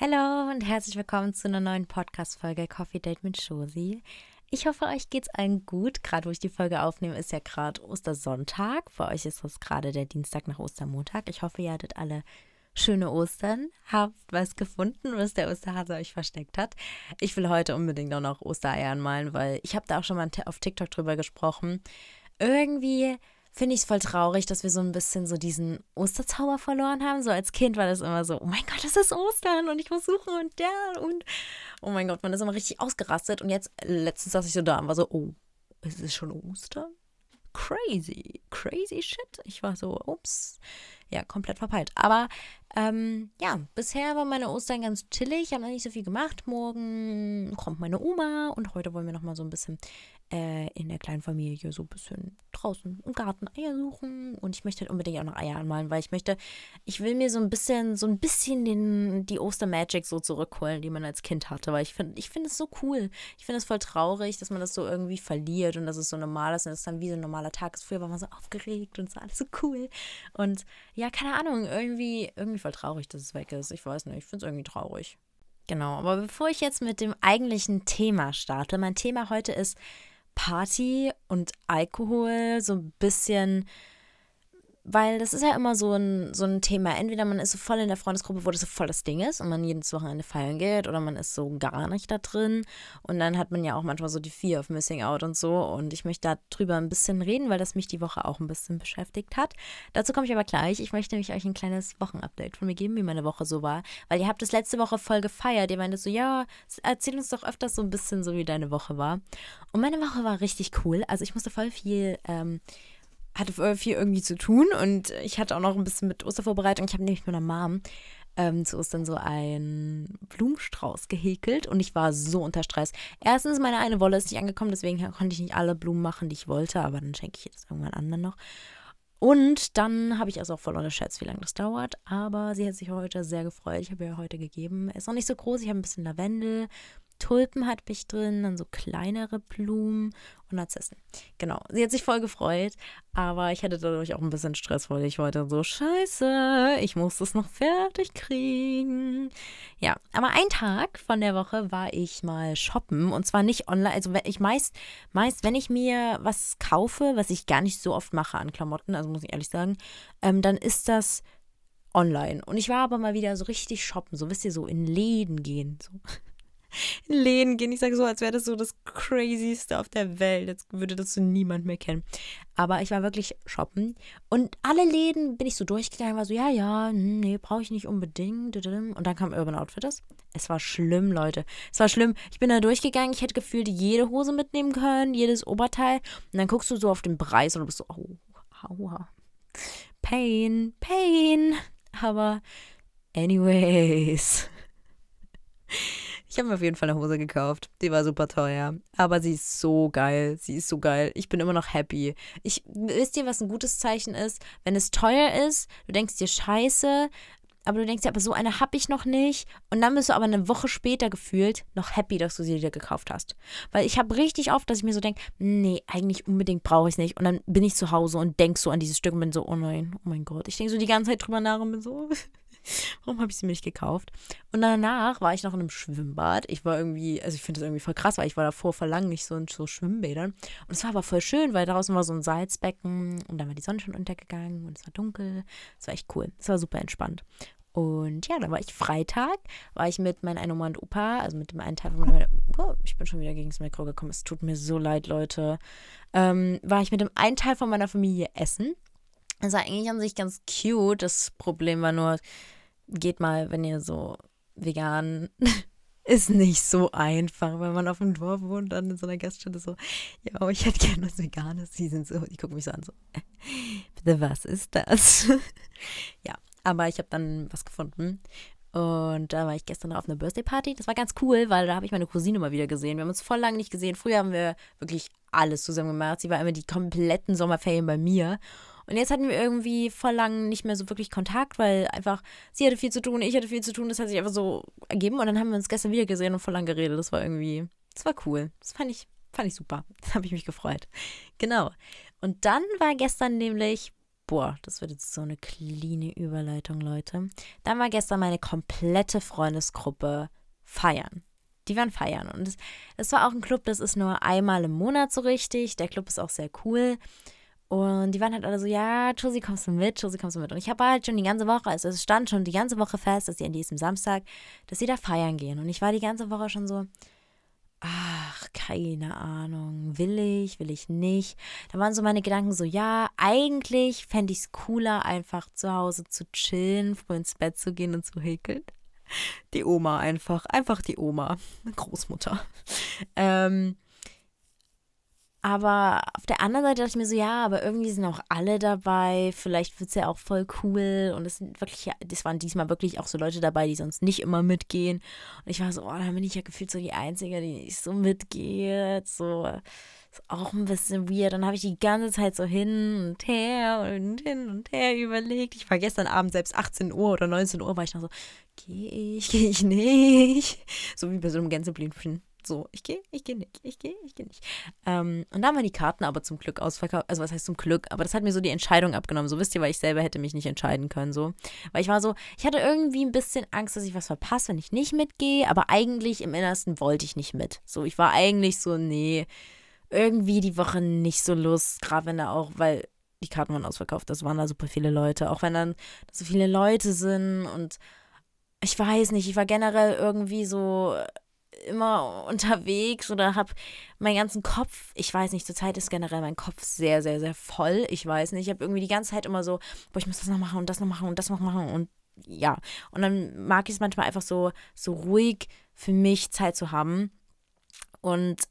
Hallo und herzlich willkommen zu einer neuen Podcast-Folge Coffee Date mit Josi. Ich hoffe, euch geht's allen gut. Gerade wo ich die Folge aufnehme, ist ja gerade Ostersonntag. Für euch ist das gerade der Dienstag nach Ostermontag. Ich hoffe, ihr hattet alle schöne Ostern, habt was gefunden, was der Osterhase euch versteckt hat. Ich will heute unbedingt auch noch Ostereier anmalen, weil ich habe da auch schon mal auf TikTok drüber gesprochen. Irgendwie finde ich es voll traurig, dass wir so ein bisschen so diesen Osterzauber verloren haben. So als Kind war das immer so, oh mein Gott, das ist Ostern und ich muss suchen und der und oh mein Gott, man ist immer richtig ausgerastet. Und jetzt, letztens saß ich so da und war so, oh, ist es schon Ostern? Crazy, crazy shit. Ich war so, ups, ja, komplett verpeilt. Aber ähm, ja, bisher war meine Ostern ganz chillig. Ich habe noch nicht so viel gemacht. Morgen kommt meine Oma und heute wollen wir noch mal so ein bisschen äh, in der kleinen Familie so ein bisschen draußen im Garten Eier suchen. Und ich möchte halt unbedingt auch noch Eier anmalen, weil ich möchte, ich will mir so ein bisschen, so ein bisschen den, die Ostermagic so zurückholen, die man als Kind hatte. Weil ich finde, ich finde es so cool. Ich finde es voll traurig, dass man das so irgendwie verliert und dass es so normal ist und es dann wie so ein normaler Tag ist. Früher war man so aufgeregt und es war alles so cool. Und ja, keine Ahnung, irgendwie, irgendwie voll traurig, dass es weg ist. Ich weiß nicht, ich finde es irgendwie traurig. Genau, aber bevor ich jetzt mit dem eigentlichen Thema starte, mein Thema heute ist Party und Alkohol so ein bisschen weil das ist ja immer so ein, so ein Thema. Entweder man ist so voll in der Freundesgruppe, wo das so voll das Ding ist und man jedes Wochenende feiern geht, oder man ist so gar nicht da drin. Und dann hat man ja auch manchmal so die Fear of Missing Out und so. Und ich möchte darüber ein bisschen reden, weil das mich die Woche auch ein bisschen beschäftigt hat. Dazu komme ich aber gleich. Ich möchte nämlich euch ein kleines Wochenupdate von mir geben, wie meine Woche so war. Weil ihr habt das letzte Woche voll gefeiert. Ihr meintet so, ja, erzähl uns doch öfters so ein bisschen so, wie deine Woche war. Und meine Woche war richtig cool. Also ich musste voll viel. Ähm, hatte viel irgendwie zu tun und ich hatte auch noch ein bisschen mit Ostervorbereitung. Ich habe nämlich mit meiner Mom ähm, zu Ostern so einen Blumenstrauß gehäkelt und ich war so unter Stress. Erstens, meine eine Wolle ist nicht angekommen, deswegen konnte ich nicht alle Blumen machen, die ich wollte, aber dann schenke ich das irgendwann anderen noch. Und dann habe ich also auch voll unterschätzt, wie lange das dauert. Aber sie hat sich heute sehr gefreut. Ich habe ihr heute gegeben. Ist noch nicht so groß. Ich habe ein bisschen Lavendel, Tulpen hatte ich drin, dann so kleinere Blumen und Narzissen. Genau, sie hat sich voll gefreut, aber ich hatte dadurch auch ein bisschen Stress, weil ich wollte so, scheiße, ich muss das noch fertig kriegen. Ja, aber ein Tag von der Woche war ich mal shoppen und zwar nicht online, also wenn ich meist, meist, wenn ich mir was kaufe, was ich gar nicht so oft mache an Klamotten, also muss ich ehrlich sagen, ähm, dann ist das online. Und ich war aber mal wieder so richtig shoppen, so wisst ihr, so in Läden gehen. So Läden gehen. Ich sage so, als wäre das so das Crazyste auf der Welt. Jetzt würde das so niemand mehr kennen. Aber ich war wirklich shoppen. Und alle Läden bin ich so durchgegangen, war so, ja, ja, hm, nee, brauche ich nicht unbedingt. Und dann kam Urban Outfitters. Es war schlimm, Leute. Es war schlimm. Ich bin da durchgegangen. Ich hätte gefühlt jede Hose mitnehmen können, jedes Oberteil. Und dann guckst du so auf den Preis und du bist so, oh, aua. Pain, Pain. Aber, anyways. Ich habe mir auf jeden Fall eine Hose gekauft. Die war super teuer. Aber sie ist so geil. Sie ist so geil. Ich bin immer noch happy. Ich, wisst ihr, was ein gutes Zeichen ist? Wenn es teuer ist, du denkst dir scheiße, aber du denkst dir, aber so eine habe ich noch nicht. Und dann bist du aber eine Woche später gefühlt noch happy, dass du sie dir gekauft hast. Weil ich habe richtig oft, dass ich mir so denke, nee, eigentlich unbedingt brauche ich es nicht. Und dann bin ich zu Hause und denk so an dieses Stück und bin so, oh nein, oh mein Gott. Ich denke so die ganze Zeit drüber nach und bin so, Warum habe ich sie mir nicht gekauft? Und danach war ich noch in einem Schwimmbad. Ich war irgendwie, also ich finde das irgendwie voll krass, weil ich war davor vor lang nicht so in so Schwimmbädern. Und es war aber voll schön, weil draußen war so ein Salzbecken und dann war die Sonne schon untergegangen und es war dunkel. Es war echt cool. Es war super entspannt. Und ja, dann war ich Freitag, war ich mit meinem einen Oma und Opa, also mit dem einen Teil von meiner, oh, ich bin schon wieder gegen das Mikro gekommen, es tut mir so leid, Leute, ähm, war ich mit dem einen Teil von meiner Familie essen. Das war eigentlich an sich ganz cute. Das Problem war nur, geht mal, wenn ihr so vegan ist nicht so einfach, wenn man auf dem Dorf wohnt, dann in so einer Gaststätte so, ja, ich hätte gerne was Veganes. Die sind so, die gucken mich so an, so, äh, bitte, was ist das? ja, aber ich habe dann was gefunden. Und da war ich gestern auf einer Birthday-Party. Das war ganz cool, weil da habe ich meine Cousine mal wieder gesehen. Wir haben uns voll lange nicht gesehen. Früher haben wir wirklich alles zusammen gemacht. Sie war immer die kompletten Sommerferien bei mir. Und jetzt hatten wir irgendwie voll lang nicht mehr so wirklich Kontakt, weil einfach sie hatte viel zu tun, ich hatte viel zu tun. Das hat sich einfach so ergeben. Und dann haben wir uns gestern wieder gesehen und voll lang geredet. Das war irgendwie, das war cool. Das fand ich, fand ich super. Das habe ich mich gefreut. Genau. Und dann war gestern nämlich boah, das wird jetzt so eine cleane Überleitung, Leute. Dann war gestern meine komplette Freundesgruppe feiern. Die waren feiern. Und es war auch ein Club, das ist nur einmal im Monat so richtig. Der Club ist auch sehr cool. Und die waren halt alle so, ja, Josie, kommst du mit, Josie, kommst du mit. Und ich habe halt schon die ganze Woche, also es stand schon die ganze Woche fest, dass sie an diesem Samstag, dass sie da feiern gehen. Und ich war die ganze Woche schon so, ach, keine Ahnung, will ich, will ich nicht. Da waren so meine Gedanken so, ja, eigentlich fände ich es cooler, einfach zu Hause zu chillen, früh ins Bett zu gehen und zu häkeln. Die Oma einfach, einfach die Oma, Großmutter. Ähm, aber auf der anderen Seite dachte ich mir so, ja, aber irgendwie sind auch alle dabei. Vielleicht wird es ja auch voll cool. Und es sind wirklich, das waren diesmal wirklich auch so Leute dabei, die sonst nicht immer mitgehen. Und ich war so, oh, da bin ich ja gefühlt so die Einzige, die nicht so mitgeht. So, ist auch ein bisschen weird. Dann habe ich die ganze Zeit so hin und her und hin und her überlegt. Ich war gestern Abend selbst 18 Uhr oder 19 Uhr, war ich noch so, gehe ich, gehe ich nicht. So wie bei so einem Gänseblümchen. So, ich gehe, ich gehe nicht, ich gehe, ich gehe nicht. Ähm, und da wir die Karten aber zum Glück ausverkauft. Also, was heißt zum Glück? Aber das hat mir so die Entscheidung abgenommen. So wisst ihr, weil ich selber hätte mich nicht entscheiden können. So, weil ich war so, ich hatte irgendwie ein bisschen Angst, dass ich was verpasse, wenn ich nicht mitgehe. Aber eigentlich im Innersten wollte ich nicht mit. So, ich war eigentlich so, nee, irgendwie die Woche nicht so Lust. Gerade wenn da auch, weil die Karten waren ausverkauft. Das waren da super viele Leute. Auch wenn dann so viele Leute sind und ich weiß nicht, ich war generell irgendwie so immer unterwegs oder habe meinen ganzen Kopf, ich weiß nicht, zurzeit ist generell mein Kopf sehr, sehr, sehr voll. Ich weiß nicht, ich habe irgendwie die ganze Zeit immer so, boah, ich muss das noch machen und das noch machen und das noch machen und ja. Und dann mag ich es manchmal einfach so, so ruhig für mich Zeit zu haben. Und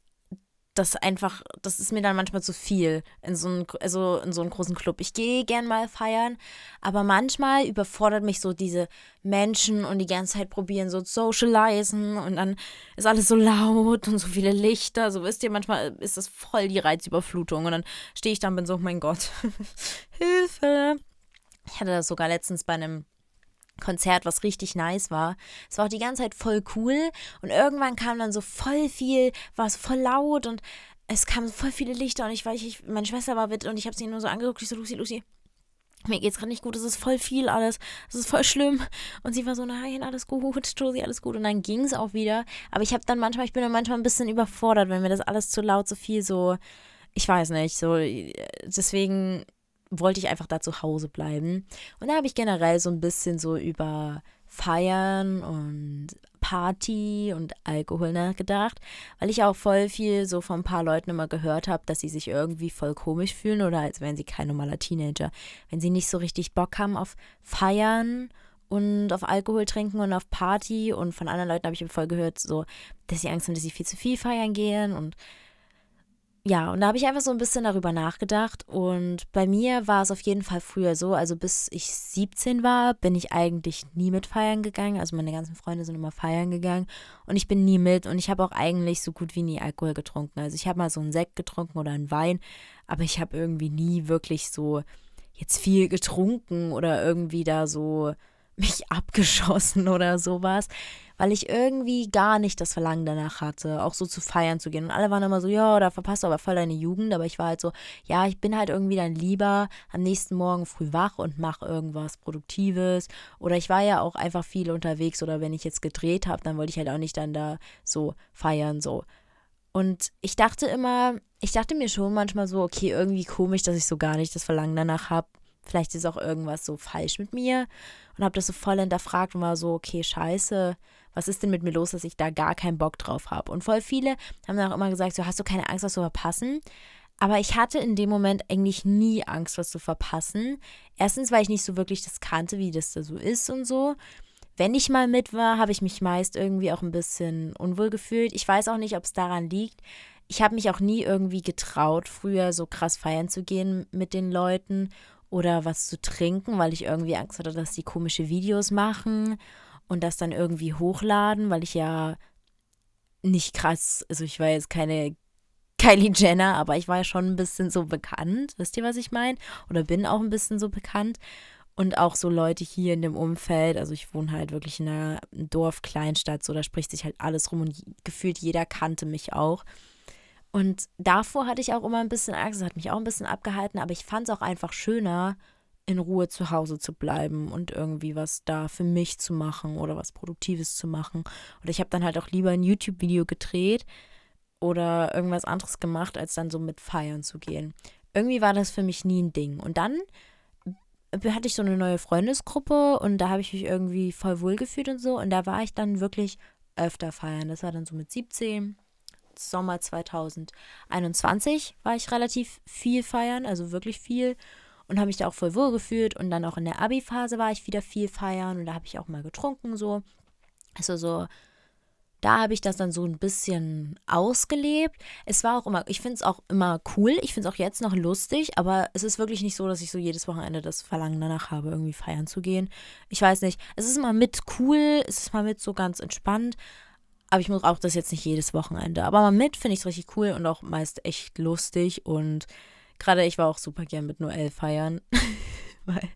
das einfach, das ist mir dann manchmal zu viel in so einen, also in so einen großen Club. Ich gehe gern mal feiern, aber manchmal überfordert mich so diese Menschen und die ganze Zeit probieren so socialisen und dann ist alles so laut und so viele Lichter. So wisst ihr, manchmal ist das voll die Reizüberflutung und dann stehe ich da und bin so, oh mein Gott, Hilfe. Ich hatte das sogar letztens bei einem Konzert, was richtig nice war. Es war auch die ganze Zeit voll cool und irgendwann kam dann so voll viel, war es voll laut und es kamen voll viele Lichter und ich war, ich, meine Schwester war mit und ich habe sie nur so angeguckt, ich so, Lucy, Lucy, mir geht's gerade nicht gut, es ist voll viel alles, es ist voll schlimm. Und sie war so, nein, alles gut, Josie, alles gut. Und dann ging es auch wieder. Aber ich habe dann manchmal, ich bin dann manchmal ein bisschen überfordert, wenn mir das alles zu laut, so viel so, ich weiß nicht, so, deswegen wollte ich einfach da zu Hause bleiben. Und da habe ich generell so ein bisschen so über Feiern und Party und Alkohol nachgedacht, weil ich auch voll viel so von ein paar Leuten immer gehört habe, dass sie sich irgendwie voll komisch fühlen oder als wären sie kein normaler Teenager. Wenn sie nicht so richtig Bock haben auf Feiern und auf Alkohol trinken und auf Party und von anderen Leuten habe ich voll gehört, so, dass sie Angst haben, dass sie viel zu viel feiern gehen und ja, und da habe ich einfach so ein bisschen darüber nachgedacht. Und bei mir war es auf jeden Fall früher so, also bis ich 17 war, bin ich eigentlich nie mit feiern gegangen. Also meine ganzen Freunde sind immer feiern gegangen und ich bin nie mit. Und ich habe auch eigentlich so gut wie nie Alkohol getrunken. Also ich habe mal so einen Sekt getrunken oder einen Wein, aber ich habe irgendwie nie wirklich so jetzt viel getrunken oder irgendwie da so mich abgeschossen oder sowas weil ich irgendwie gar nicht das Verlangen danach hatte, auch so zu feiern zu gehen. Und alle waren immer so, ja, da verpasst du aber voll deine Jugend. Aber ich war halt so, ja, ich bin halt irgendwie dann lieber am nächsten Morgen früh wach und mache irgendwas Produktives. Oder ich war ja auch einfach viel unterwegs oder wenn ich jetzt gedreht habe, dann wollte ich halt auch nicht dann da so feiern, so. Und ich dachte immer, ich dachte mir schon manchmal so, okay, irgendwie komisch, dass ich so gar nicht das Verlangen danach habe. Vielleicht ist auch irgendwas so falsch mit mir. Und habe das so voll hinterfragt und war so, okay, scheiße, was ist denn mit mir los, dass ich da gar keinen Bock drauf habe? Und voll viele haben dann auch immer gesagt, so hast du keine Angst, was zu verpassen? Aber ich hatte in dem Moment eigentlich nie Angst, was zu verpassen. Erstens, weil ich nicht so wirklich das kannte, wie das da so ist und so. Wenn ich mal mit war, habe ich mich meist irgendwie auch ein bisschen unwohl gefühlt. Ich weiß auch nicht, ob es daran liegt. Ich habe mich auch nie irgendwie getraut, früher so krass feiern zu gehen mit den Leuten oder was zu trinken, weil ich irgendwie Angst hatte, dass die komische Videos machen und das dann irgendwie hochladen, weil ich ja nicht krass, also ich war jetzt keine Kylie Jenner, aber ich war ja schon ein bisschen so bekannt, wisst ihr, was ich meine? Oder bin auch ein bisschen so bekannt. Und auch so Leute hier in dem Umfeld, also ich wohne halt wirklich in einer Dorf-Kleinstadt, so da spricht sich halt alles rum und gefühlt jeder kannte mich auch. Und davor hatte ich auch immer ein bisschen Angst, das hat mich auch ein bisschen abgehalten, aber ich fand es auch einfach schöner, in Ruhe zu Hause zu bleiben und irgendwie was da für mich zu machen oder was Produktives zu machen. Oder ich habe dann halt auch lieber ein YouTube-Video gedreht oder irgendwas anderes gemacht, als dann so mit feiern zu gehen. Irgendwie war das für mich nie ein Ding. Und dann hatte ich so eine neue Freundesgruppe und da habe ich mich irgendwie voll wohl gefühlt und so. Und da war ich dann wirklich öfter feiern. Das war dann so mit 17, Sommer 2021 war ich relativ viel feiern, also wirklich viel und habe mich da auch voll wohl gefühlt und dann auch in der Abi-Phase war ich wieder viel feiern und da habe ich auch mal getrunken so. Also so da habe ich das dann so ein bisschen ausgelebt. Es war auch immer, ich finde es auch immer cool. Ich finde es auch jetzt noch lustig, aber es ist wirklich nicht so, dass ich so jedes Wochenende das Verlangen danach habe, irgendwie feiern zu gehen. Ich weiß nicht. Es ist immer mit cool, es ist mal mit so ganz entspannt. Aber ich muss auch das jetzt nicht jedes Wochenende. Aber mal mit finde ich es richtig cool und auch meist echt lustig. Und gerade ich war auch super gern mit Noel feiern. Weil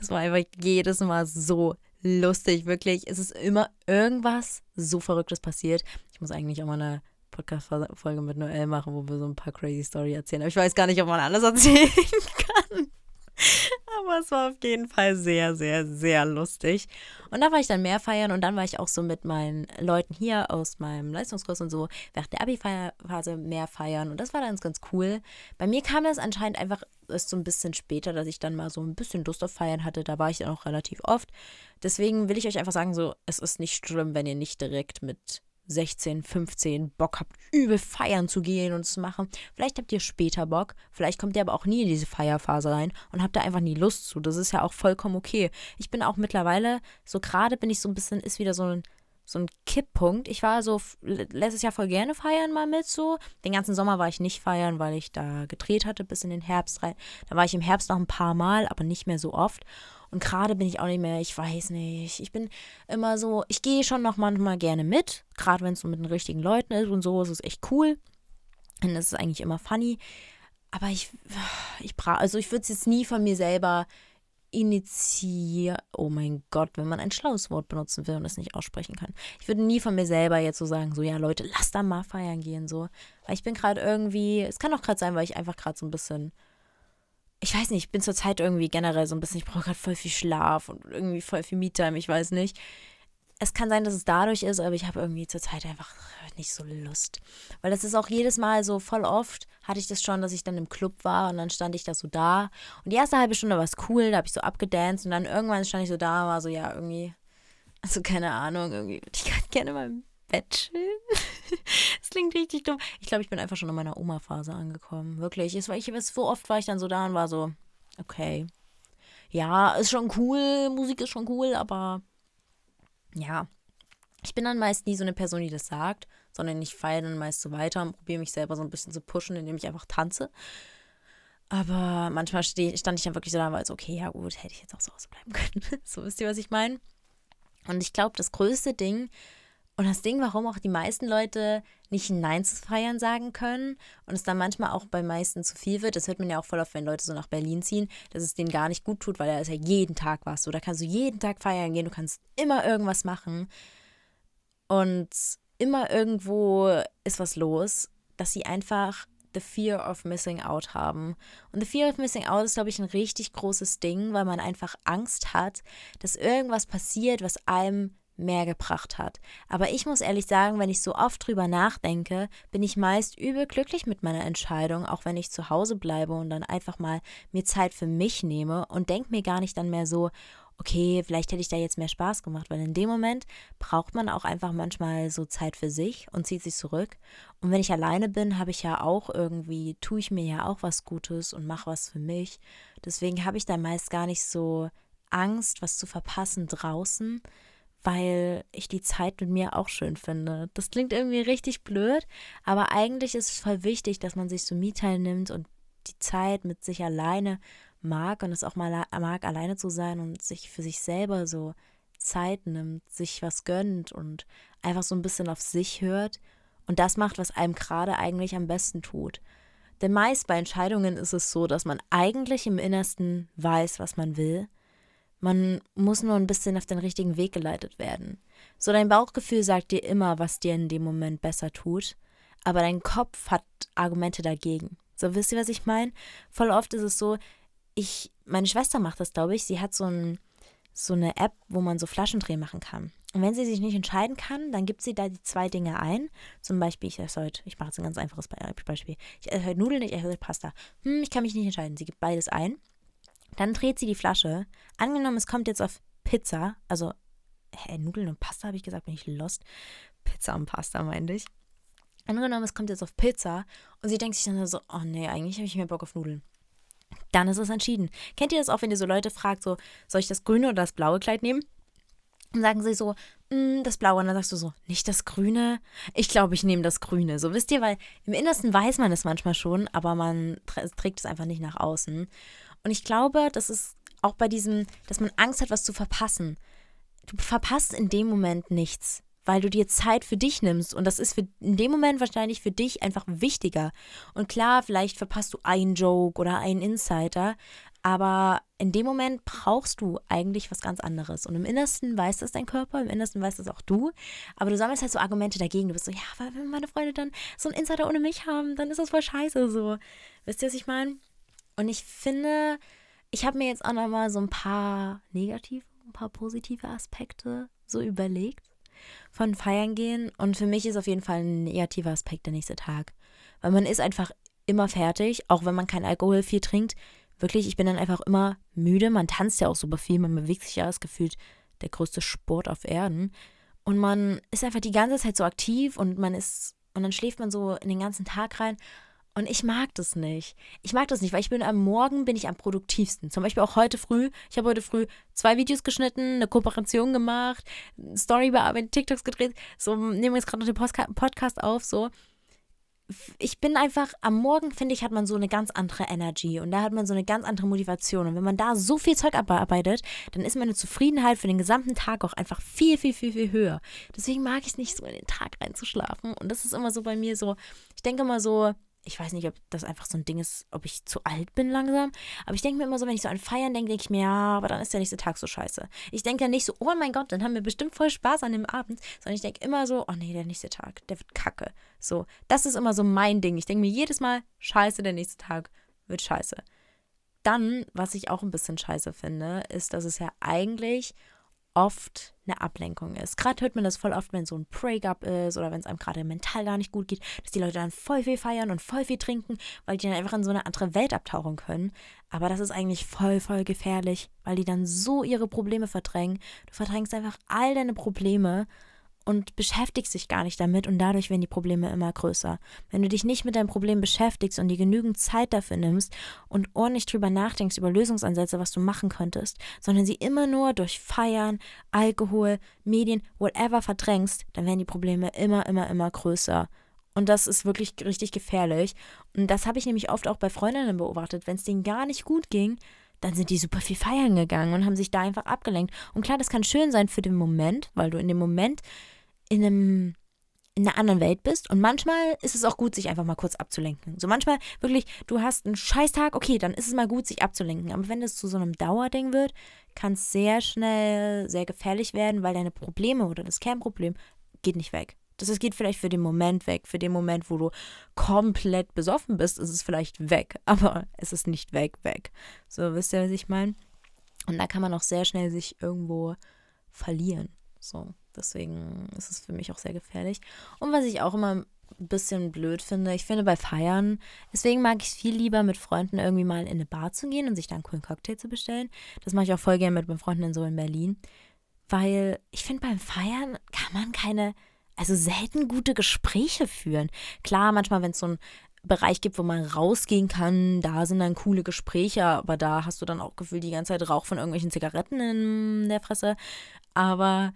es war einfach jedes Mal so lustig, wirklich. Es ist immer irgendwas so Verrücktes passiert. Ich muss eigentlich auch mal eine Podcast-Folge mit Noel machen, wo wir so ein paar crazy Story erzählen. Aber ich weiß gar nicht, ob man alles erzählen kann. Aber es war auf jeden Fall sehr, sehr, sehr lustig. Und da war ich dann mehr feiern und dann war ich auch so mit meinen Leuten hier aus meinem Leistungskurs und so während der Abi-Phase mehr feiern und das war dann ganz cool. Bei mir kam das anscheinend einfach erst so ein bisschen später, dass ich dann mal so ein bisschen Lust auf Feiern hatte. Da war ich dann auch relativ oft. Deswegen will ich euch einfach sagen, so, es ist nicht schlimm, wenn ihr nicht direkt mit 16, 15 Bock habt, übel feiern zu gehen und zu machen. Vielleicht habt ihr später Bock, vielleicht kommt ihr aber auch nie in diese Feierphase rein und habt da einfach nie Lust zu. Das ist ja auch vollkommen okay. Ich bin auch mittlerweile, so gerade bin ich so ein bisschen, ist wieder so ein, so ein Kipppunkt. Ich war so letztes Jahr voll gerne feiern mal mit so. Den ganzen Sommer war ich nicht feiern, weil ich da gedreht hatte bis in den Herbst rein. Da war ich im Herbst noch ein paar Mal, aber nicht mehr so oft. Und gerade bin ich auch nicht mehr, ich weiß nicht. Ich bin immer so, ich gehe schon noch manchmal gerne mit, gerade wenn es so mit den richtigen Leuten ist und so, ist es echt cool. Und es ist eigentlich immer funny. Aber ich, ich brauche, also ich würde es jetzt nie von mir selber initiieren. Oh mein Gott, wenn man ein schlaues Wort benutzen will und es nicht aussprechen kann. Ich würde nie von mir selber jetzt so sagen, so ja Leute, lass da mal feiern gehen, so. Weil ich bin gerade irgendwie, es kann auch gerade sein, weil ich einfach gerade so ein bisschen ich weiß nicht, ich bin zurzeit irgendwie generell so ein bisschen, ich brauche gerade voll viel Schlaf und irgendwie voll viel Me-Time, ich weiß nicht. Es kann sein, dass es dadurch ist, aber ich habe irgendwie zurzeit einfach nicht so Lust. Weil das ist auch jedes Mal so voll oft, hatte ich das schon, dass ich dann im Club war und dann stand ich da so da. Und die erste halbe Stunde war es cool, da habe ich so abgedanced und dann irgendwann stand ich so da und war so, ja, irgendwie, also keine Ahnung, irgendwie würde ich gerade gerne mal Bett das klingt richtig dumm. Ich glaube, ich bin einfach schon in meiner Oma-Phase angekommen. Wirklich. Es war, ich, so oft war ich dann so da und war so, okay. Ja, ist schon cool, Musik ist schon cool, aber ja. Ich bin dann meist nie so eine Person, die das sagt, sondern ich feiere dann meist so weiter und probiere mich selber so ein bisschen zu pushen, indem ich einfach tanze. Aber manchmal steh, stand ich dann wirklich so da und war so, okay, ja gut, hätte ich jetzt auch zu Hause bleiben können. so wisst ihr, was ich meine? Und ich glaube, das größte Ding, und das Ding, warum auch die meisten Leute nicht Nein zu feiern sagen können und es dann manchmal auch bei meisten zu viel wird, das hört man ja auch voll oft, wenn Leute so nach Berlin ziehen, dass es denen gar nicht gut tut, weil da ist ja jeden Tag was. So, da kannst du jeden Tag feiern gehen, du kannst immer irgendwas machen und immer irgendwo ist was los, dass sie einfach the fear of missing out haben. Und the fear of missing out ist, glaube ich, ein richtig großes Ding, weil man einfach Angst hat, dass irgendwas passiert, was einem mehr gebracht hat. Aber ich muss ehrlich sagen, wenn ich so oft drüber nachdenke, bin ich meist übel glücklich mit meiner Entscheidung, auch wenn ich zu Hause bleibe und dann einfach mal mir Zeit für mich nehme und denke mir gar nicht dann mehr so, okay, vielleicht hätte ich da jetzt mehr Spaß gemacht, weil in dem Moment braucht man auch einfach manchmal so Zeit für sich und zieht sich zurück. Und wenn ich alleine bin, habe ich ja auch irgendwie, tue ich mir ja auch was Gutes und mache was für mich. Deswegen habe ich da meist gar nicht so Angst, was zu verpassen draußen, weil ich die Zeit mit mir auch schön finde. Das klingt irgendwie richtig blöd, aber eigentlich ist es voll wichtig, dass man sich so Me-Time nimmt und die Zeit mit sich alleine mag und es auch mal mag, alleine zu sein und sich für sich selber so Zeit nimmt, sich was gönnt und einfach so ein bisschen auf sich hört und das macht, was einem gerade eigentlich am besten tut. Denn meist bei Entscheidungen ist es so, dass man eigentlich im Innersten weiß, was man will, man muss nur ein bisschen auf den richtigen Weg geleitet werden. So dein Bauchgefühl sagt dir immer, was dir in dem Moment besser tut, aber dein Kopf hat Argumente dagegen. So wisst ihr, was ich meine? Voll oft ist es so, ich, meine Schwester macht das, glaube ich. Sie hat so, ein, so eine App, wo man so Flaschendrehen machen kann. Und wenn sie sich nicht entscheiden kann, dann gibt sie da die zwei Dinge ein. Zum Beispiel, ich esse heute, ich mache jetzt ein ganz einfaches Beispiel. Ich esse heute Nudeln, ich esse heute Pasta. Hm, ich kann mich nicht entscheiden. Sie gibt beides ein. Dann dreht sie die Flasche. Angenommen, es kommt jetzt auf Pizza, also hä, Nudeln und Pasta habe ich gesagt, bin ich lost. Pizza und Pasta meinte ich. Angenommen, es kommt jetzt auf Pizza und sie denkt sich dann so, oh nee, eigentlich habe ich mehr Bock auf Nudeln. Dann ist es entschieden. Kennt ihr das auch, wenn ihr so Leute fragt, so, soll ich das grüne oder das blaue Kleid nehmen? Und sagen sie so, mm, das blaue. Und dann sagst du so, nicht das grüne? Ich glaube, ich nehme das grüne. So, wisst ihr, weil im Innersten weiß man es manchmal schon, aber man trägt es einfach nicht nach außen. Und ich glaube, das ist auch bei diesem, dass man Angst hat, was zu verpassen. Du verpasst in dem Moment nichts weil du dir Zeit für dich nimmst. Und das ist für, in dem Moment wahrscheinlich für dich einfach wichtiger. Und klar, vielleicht verpasst du einen Joke oder einen Insider, aber in dem Moment brauchst du eigentlich was ganz anderes. Und im Innersten weiß das dein Körper, im Innersten weiß das auch du. Aber du sammelst halt so Argumente dagegen. Du bist so, ja, aber wenn meine Freunde dann so einen Insider ohne mich haben, dann ist das voll scheiße. So. Wisst ihr, was ich meine? Und ich finde, ich habe mir jetzt auch nochmal so ein paar negative, ein paar positive Aspekte so überlegt von Feiern gehen. Und für mich ist auf jeden Fall ein negativer Aspekt der nächste Tag. Weil man ist einfach immer fertig, auch wenn man kein Alkohol viel trinkt. Wirklich, ich bin dann einfach immer müde. Man tanzt ja auch super viel, man bewegt sich ja, ist gefühlt der größte Sport auf Erden. Und man ist einfach die ganze Zeit so aktiv und man ist, und dann schläft man so in den ganzen Tag rein. Und ich mag das nicht. Ich mag das nicht, weil ich bin am Morgen bin ich am produktivsten. Zum Beispiel auch heute früh. Ich habe heute früh zwei Videos geschnitten, eine Kooperation gemacht, Story bearbeitet, TikToks gedreht. So nehmen wir jetzt gerade noch den Podcast auf. So, ich bin einfach am Morgen finde ich hat man so eine ganz andere Energy und da hat man so eine ganz andere Motivation und wenn man da so viel Zeug abarbeitet, dann ist meine Zufriedenheit für den gesamten Tag auch einfach viel viel viel viel höher. Deswegen mag ich es nicht so in den Tag reinzuschlafen und das ist immer so bei mir so. Ich denke immer so ich weiß nicht, ob das einfach so ein Ding ist, ob ich zu alt bin langsam. Aber ich denke mir immer so, wenn ich so an Feiern denke, denke ich mir, ja, aber dann ist der nächste Tag so scheiße. Ich denke ja nicht so, oh mein Gott, dann haben wir bestimmt voll Spaß an dem Abend, sondern ich denke immer so, oh nee, der nächste Tag, der wird kacke. So, das ist immer so mein Ding. Ich denke mir jedes Mal, scheiße, der nächste Tag wird scheiße. Dann, was ich auch ein bisschen scheiße finde, ist, dass es ja eigentlich oft eine Ablenkung ist. Gerade hört man das voll oft, wenn so ein Breakup ist oder wenn es einem gerade mental gar nicht gut geht, dass die Leute dann voll viel feiern und voll viel trinken, weil die dann einfach in so eine andere Welt abtauchen können. Aber das ist eigentlich voll, voll gefährlich, weil die dann so ihre Probleme verdrängen. Du verdrängst einfach all deine Probleme und beschäftigst dich gar nicht damit und dadurch werden die Probleme immer größer. Wenn du dich nicht mit deinem Problem beschäftigst und dir genügend Zeit dafür nimmst und ordentlich drüber nachdenkst über Lösungsansätze, was du machen könntest, sondern sie immer nur durch Feiern, Alkohol, Medien, whatever verdrängst, dann werden die Probleme immer, immer, immer größer. Und das ist wirklich richtig gefährlich. Und das habe ich nämlich oft auch bei Freundinnen beobachtet. Wenn es denen gar nicht gut ging, dann sind die super viel feiern gegangen und haben sich da einfach abgelenkt. Und klar, das kann schön sein für den Moment, weil du in dem Moment in einem in einer anderen Welt bist und manchmal ist es auch gut, sich einfach mal kurz abzulenken. So manchmal wirklich, du hast einen Scheißtag, okay, dann ist es mal gut, sich abzulenken. Aber wenn es zu so einem Dauerding wird, kann es sehr schnell sehr gefährlich werden, weil deine Probleme oder das Kernproblem geht nicht weg. Das es geht vielleicht für den Moment weg. Für den Moment, wo du komplett besoffen bist, ist es vielleicht weg. Aber es ist nicht weg, weg. So, wisst ihr, was ich meine? Und da kann man auch sehr schnell sich irgendwo verlieren. So. Deswegen ist es für mich auch sehr gefährlich. Und was ich auch immer ein bisschen blöd finde, ich finde bei Feiern, deswegen mag ich es viel lieber, mit Freunden irgendwie mal in eine Bar zu gehen und sich da einen coolen Cocktail zu bestellen. Das mache ich auch voll gerne mit meinen Freunden so in Berlin. Weil ich finde, beim Feiern kann man keine, also selten gute Gespräche führen. Klar, manchmal, wenn es so ein Bereich gibt, wo man rausgehen kann, da sind dann coole Gespräche, aber da hast du dann auch gefühlt die ganze Zeit Rauch von irgendwelchen Zigaretten in der Fresse. Aber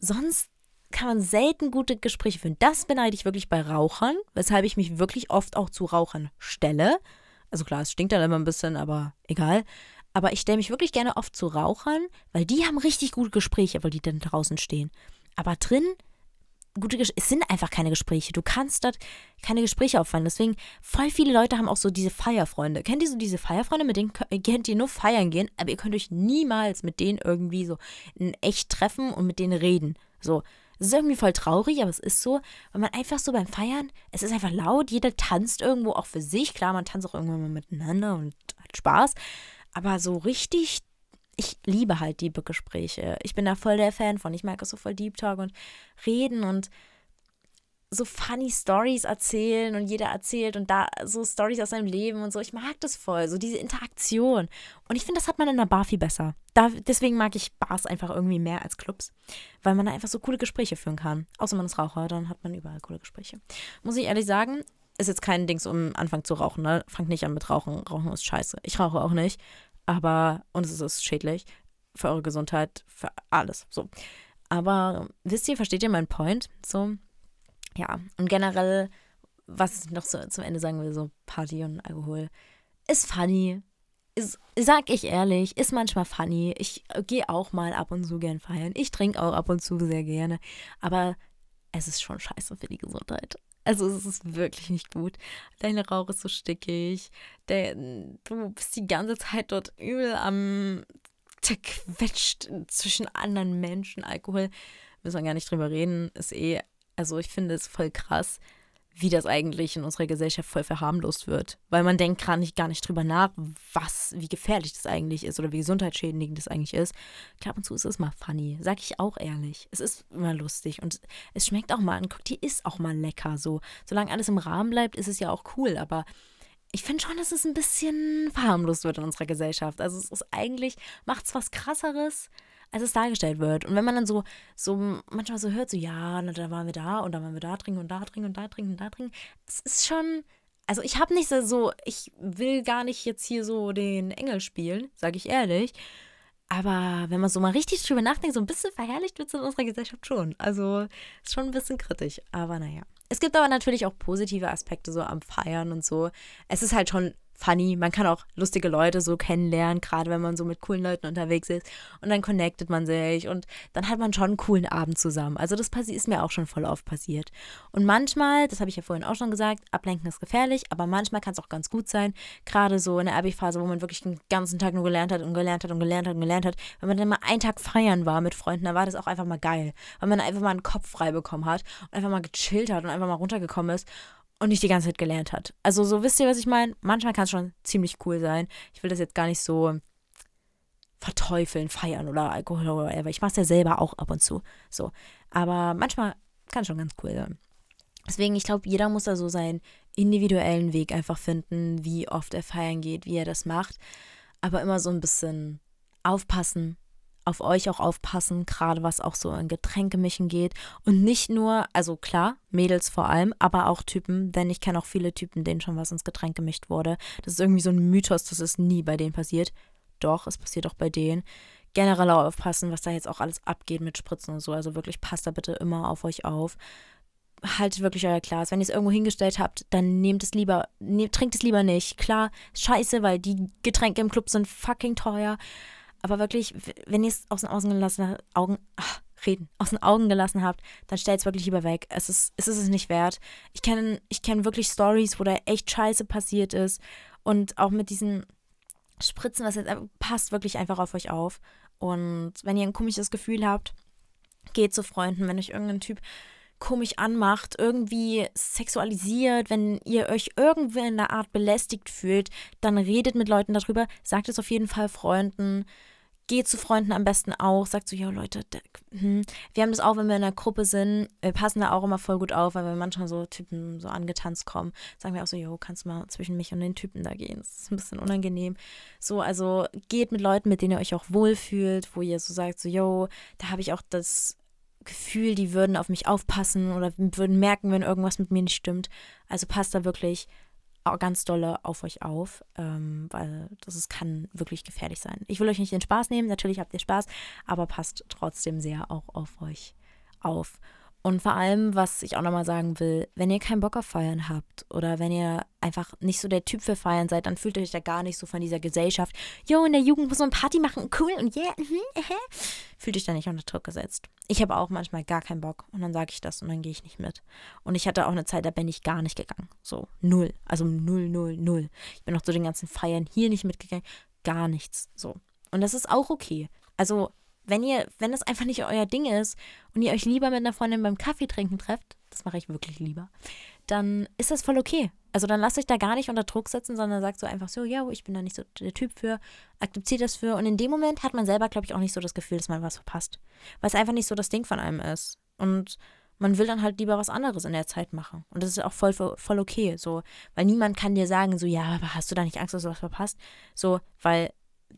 sonst kann man selten gute Gespräche führen. Das beneide ich wirklich bei Rauchern, weshalb ich mich wirklich oft auch zu Rauchern stelle. Also klar, es stinkt dann immer ein bisschen, aber egal. Aber ich stelle mich wirklich gerne oft zu Rauchern, weil die haben richtig gute Gespräche, weil die dann draußen stehen. Aber drin, gute Ges es sind einfach keine Gespräche. Du kannst dort keine Gespräche auffallen. Deswegen, voll viele Leute haben auch so diese Feierfreunde. Kennt ihr so diese Feierfreunde, mit denen könnt ihr nur feiern gehen, aber ihr könnt euch niemals mit denen irgendwie so in echt treffen und mit denen reden. So, Es ist irgendwie voll traurig, aber es ist so, weil man einfach so beim Feiern, es ist einfach laut, jeder tanzt irgendwo auch für sich. Klar, man tanzt auch irgendwann mal miteinander und hat Spaß. Aber so richtig, ich liebe halt Deep Gespräche. Ich bin da voll der Fan von. Ich mag auch so voll Deep Talk und reden und so funny Stories erzählen und jeder erzählt und da so Stories aus seinem Leben und so. Ich mag das voll, so diese Interaktion. Und ich finde, das hat man in der Bar viel besser. Da, deswegen mag ich Bars einfach irgendwie mehr als Clubs, weil man da einfach so coole Gespräche führen kann. Außer man ist Raucher, dann hat man überall coole Gespräche. Muss ich ehrlich sagen, ist jetzt kein Dings, um Anfang zu rauchen, ne? Fangt nicht an mit Rauchen. Rauchen ist scheiße. Ich rauche auch nicht, aber, und es ist schädlich für eure Gesundheit, für alles, so. Aber wisst ihr, versteht ihr meinen Point? So, ja, und generell, was ich noch so zum Ende sagen will, so Party und Alkohol, ist funny. Ist, sag ich ehrlich, ist manchmal funny. Ich gehe auch mal ab und zu gern feiern. Ich trinke auch ab und zu sehr gerne. Aber es ist schon scheiße für die Gesundheit. Also es ist wirklich nicht gut. Dein Rauch ist so stickig. Der, du bist die ganze Zeit dort übel am zerquetscht zwischen anderen Menschen. Alkohol, müssen wir gar nicht drüber reden, ist eh also ich finde es voll krass, wie das eigentlich in unserer Gesellschaft voll verharmlost wird. Weil man denkt gar nicht, gar nicht drüber nach, was, wie gefährlich das eigentlich ist oder wie gesundheitsschädigend das eigentlich ist. Klar, und zu ist es mal funny, sag ich auch ehrlich. Es ist immer lustig und es schmeckt auch mal, ein Cocktail ist auch mal lecker so. Solange alles im Rahmen bleibt, ist es ja auch cool, aber ich finde schon, dass es ein bisschen verharmlost wird in unserer Gesellschaft. Also es ist eigentlich, macht es was krasseres, als es dargestellt wird. Und wenn man dann so, so manchmal so hört, so, ja, na, da waren wir da und dann waren wir da trinken und da trinken und da trinken und da trinken, es ist schon, also ich habe nicht so, ich will gar nicht jetzt hier so den Engel spielen, sage ich ehrlich. Aber wenn man so mal richtig drüber nachdenkt, so ein bisschen verherrlicht wird es in unserer Gesellschaft schon. Also ist schon ein bisschen kritisch. Aber naja. Es gibt aber natürlich auch positive Aspekte so am Feiern und so. Es ist halt schon funny. Man kann auch lustige Leute so kennenlernen, gerade wenn man so mit coolen Leuten unterwegs ist. Und dann connectet man sich und dann hat man schon einen coolen Abend zusammen. Also das ist mir auch schon voll oft passiert. Und manchmal, das habe ich ja vorhin auch schon gesagt, ablenken ist gefährlich, aber manchmal kann es auch ganz gut sein. Gerade so in der Abi-Phase, wo man wirklich den ganzen Tag nur gelernt hat und gelernt hat und gelernt hat und gelernt hat. Wenn man dann mal einen Tag feiern war mit Freunden, dann war das auch einfach mal geil. Weil man einfach mal einen Kopf frei bekommen hat und einfach mal gechillt hat und einfach mal runtergekommen ist und nicht die ganze Zeit gelernt hat. Also so wisst ihr, was ich meine? Manchmal kann es schon ziemlich cool sein. Ich will das jetzt gar nicht so verteufeln, feiern oder Alkohol oder whatever. Ich mache es ja selber auch ab und zu. So. Aber manchmal kann es schon ganz cool sein. Deswegen, ich glaube, jeder muss da so seinen individuellen Weg einfach finden, wie oft er feiern geht, wie er das macht. Aber immer so ein bisschen aufpassen, auf euch auch aufpassen, gerade was auch so in Getränkemischen geht. Und nicht nur, also klar, Mädels vor allem, aber auch Typen, denn ich kenne auch viele Typen, denen schon was ins Getränk gemischt wurde. Das ist irgendwie so ein Mythos, dass es nie bei denen passiert. Doch, es passiert auch bei denen. Generell aufpassen, was da jetzt auch alles abgeht mit Spritzen und so. Also wirklich passt da bitte immer auf euch auf. Haltet wirklich euer Glas. Wenn ihr es irgendwo hingestellt habt, dann nehmt es lieber, nehmt, trinkt es lieber nicht. Klar, scheiße, weil die Getränke im Club sind fucking teuer. Aber wirklich, wenn ihr es aus den Augen gelassen habt, Augen, ach, reden, aus den Augen gelassen habt, dann stellt es wirklich lieber weg. Es ist, es ist es nicht wert. Ich kenne ich kenn wirklich Stories, wo da echt Scheiße passiert ist. Und auch mit diesen Spritzen, das jetzt passt wirklich einfach auf euch auf. Und wenn ihr ein komisches Gefühl habt, geht zu Freunden, wenn euch irgendein Typ komisch anmacht, irgendwie sexualisiert, wenn ihr euch irgendwie in der Art belästigt fühlt, dann redet mit Leuten darüber, sagt es auf jeden Fall Freunden, geht zu Freunden am besten auch, sagt so, ja Leute, der, hm. wir haben das auch, wenn wir in einer Gruppe sind, wir passen da auch immer voll gut auf, weil wir manchmal so Typen so angetanzt kommen, sagen wir auch so, jo, kannst du mal zwischen mich und den Typen da gehen, das ist ein bisschen unangenehm. So, also geht mit Leuten, mit denen ihr euch auch wohlfühlt, wo ihr so sagt, so, jo, da habe ich auch das Gefühl, die würden auf mich aufpassen oder würden merken, wenn irgendwas mit mir nicht stimmt. Also passt da wirklich ganz dolle auf euch auf, ähm, weil das ist, kann wirklich gefährlich sein. Ich will euch nicht den Spaß nehmen, natürlich habt ihr Spaß, aber passt trotzdem sehr auch auf euch auf. Und vor allem, was ich auch nochmal sagen will, wenn ihr keinen Bock auf Feiern habt oder wenn ihr einfach nicht so der Typ für Feiern seid, dann fühlt ihr euch da gar nicht so von dieser Gesellschaft, jo, in der Jugend muss man Party machen, cool und yeah, mm, äh, fühlt euch da nicht unter Druck gesetzt. Ich habe auch manchmal gar keinen Bock und dann sage ich das und dann gehe ich nicht mit. Und ich hatte auch eine Zeit, da bin ich gar nicht gegangen. So, null. Also null, null, null. Ich bin auch zu den ganzen Feiern hier nicht mitgegangen. Gar nichts. So. Und das ist auch okay. Also wenn ihr, wenn es einfach nicht euer Ding ist und ihr euch lieber mit einer Freundin beim Kaffee trinken trefft, das mache ich wirklich lieber, dann ist das voll okay. Also dann lasst euch da gar nicht unter Druck setzen, sondern sagt so einfach so, ja, ich bin da nicht so der Typ für, akzeptiert das für. Und in dem Moment hat man selber, glaube ich, auch nicht so das Gefühl, dass man was verpasst. Weil es einfach nicht so das Ding von einem ist. Und man will dann halt lieber was anderes in der Zeit machen. Und das ist auch voll, voll okay. So, weil niemand kann dir sagen, so, ja, aber hast du da nicht Angst, dass du was verpasst? So, weil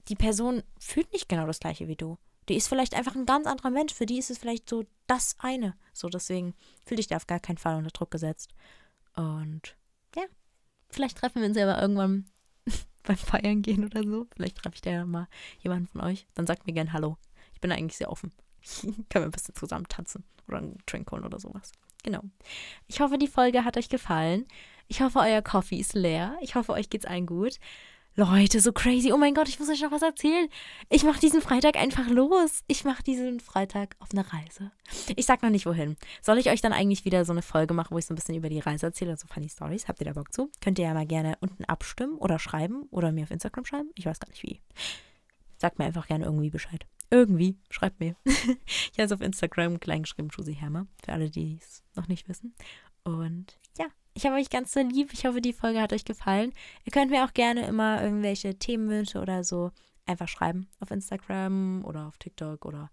die Person fühlt nicht genau das gleiche wie du. Die ist vielleicht einfach ein ganz anderer Mensch. Für die ist es vielleicht so das eine. So, deswegen fühl dich da auf gar keinen Fall unter Druck gesetzt. Und ja, vielleicht treffen wir uns ja mal irgendwann beim Feiern gehen oder so. Vielleicht treffe ich da ja mal jemanden von euch. Dann sagt mir gern Hallo. Ich bin eigentlich sehr offen. Können wir ein bisschen zusammen tanzen oder einen Drink holen oder sowas. Genau. Ich hoffe, die Folge hat euch gefallen. Ich hoffe, euer Coffee ist leer. Ich hoffe, euch geht's allen gut. Leute, so crazy. Oh mein Gott, ich muss euch noch was erzählen. Ich mache diesen Freitag einfach los. Ich mache diesen Freitag auf eine Reise. Ich sag noch nicht wohin. Soll ich euch dann eigentlich wieder so eine Folge machen, wo ich so ein bisschen über die Reise erzähle, so funny Stories? Habt ihr da Bock zu? Könnt ihr ja mal gerne unten abstimmen oder schreiben oder mir auf Instagram schreiben. Ich weiß gar nicht wie. Sagt mir einfach gerne irgendwie Bescheid. Irgendwie, schreibt mir. ich heiße auf Instagram kleingeschrieben Josie Hermer, für alle, die es noch nicht wissen. Und ich habe euch ganz so lieb. Ich hoffe, die Folge hat euch gefallen. Ihr könnt mir auch gerne immer irgendwelche Themenwünsche oder so einfach schreiben auf Instagram oder auf TikTok oder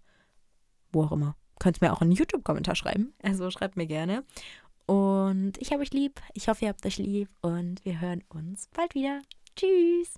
wo auch immer. Könnt mir auch einen YouTube-Kommentar schreiben. Also schreibt mir gerne. Und ich habe euch lieb. Ich hoffe, ihr habt euch lieb. Und wir hören uns bald wieder. Tschüss.